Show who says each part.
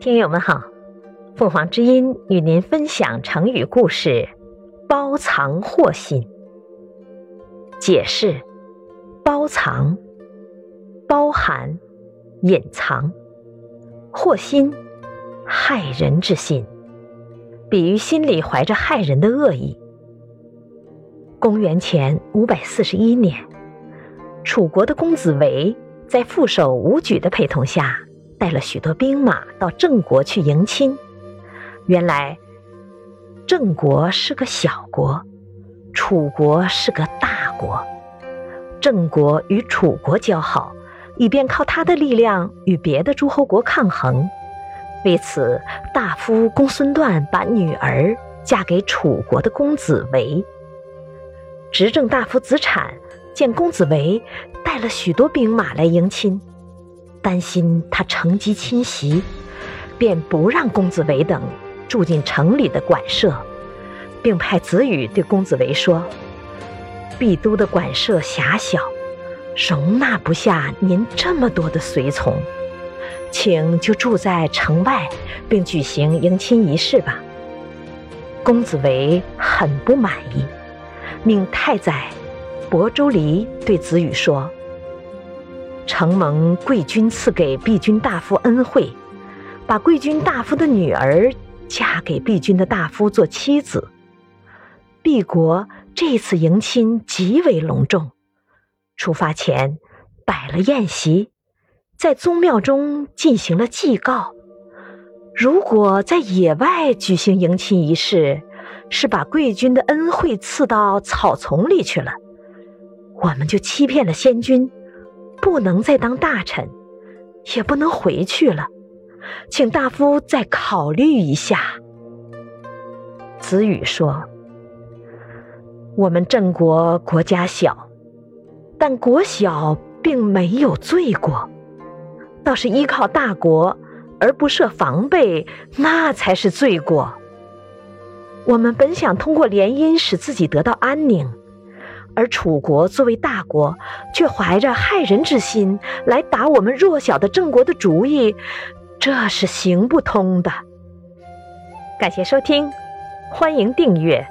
Speaker 1: 听友们好，凤凰之音与您分享成语故事“包藏祸心”。解释：包藏，包含、隐藏；祸心，害人之心，比喻心里怀着害人的恶意。公元前五百四十一年，楚国的公子围在副手伍举的陪同下。带了许多兵马到郑国去迎亲。原来，郑国是个小国，楚国是个大国。郑国与楚国交好，以便靠他的力量与别的诸侯国抗衡。为此，大夫公孙段把女儿嫁给楚国的公子围。执政大夫子产见公子围带了许多兵马来迎亲。担心他乘机侵袭，便不让公子围等住进城里的馆舍，并派子羽对公子围说：“毕都的馆舍狭小，容纳不下您这么多的随从，请就住在城外，并举行迎亲仪式吧。”公子围很不满意，命太宰亳州离对子羽说。承蒙贵君赐给毕君大夫恩惠，把贵君大夫的女儿嫁给毕君的大夫做妻子。毕国这次迎亲极为隆重，出发前摆了宴席，在宗庙中进行了祭告。如果在野外举行迎亲仪式，是把贵君的恩惠赐到草丛里去了，我们就欺骗了先君。不能再当大臣，也不能回去了，请大夫再考虑一下。子羽说：“我们郑国国家小，但国小并没有罪过，倒是依靠大国而不设防备，那才是罪过。我们本想通过联姻使自己得到安宁。”而楚国作为大国，却怀着害人之心来打我们弱小的郑国的主意，这是行不通的。感谢收听，欢迎订阅。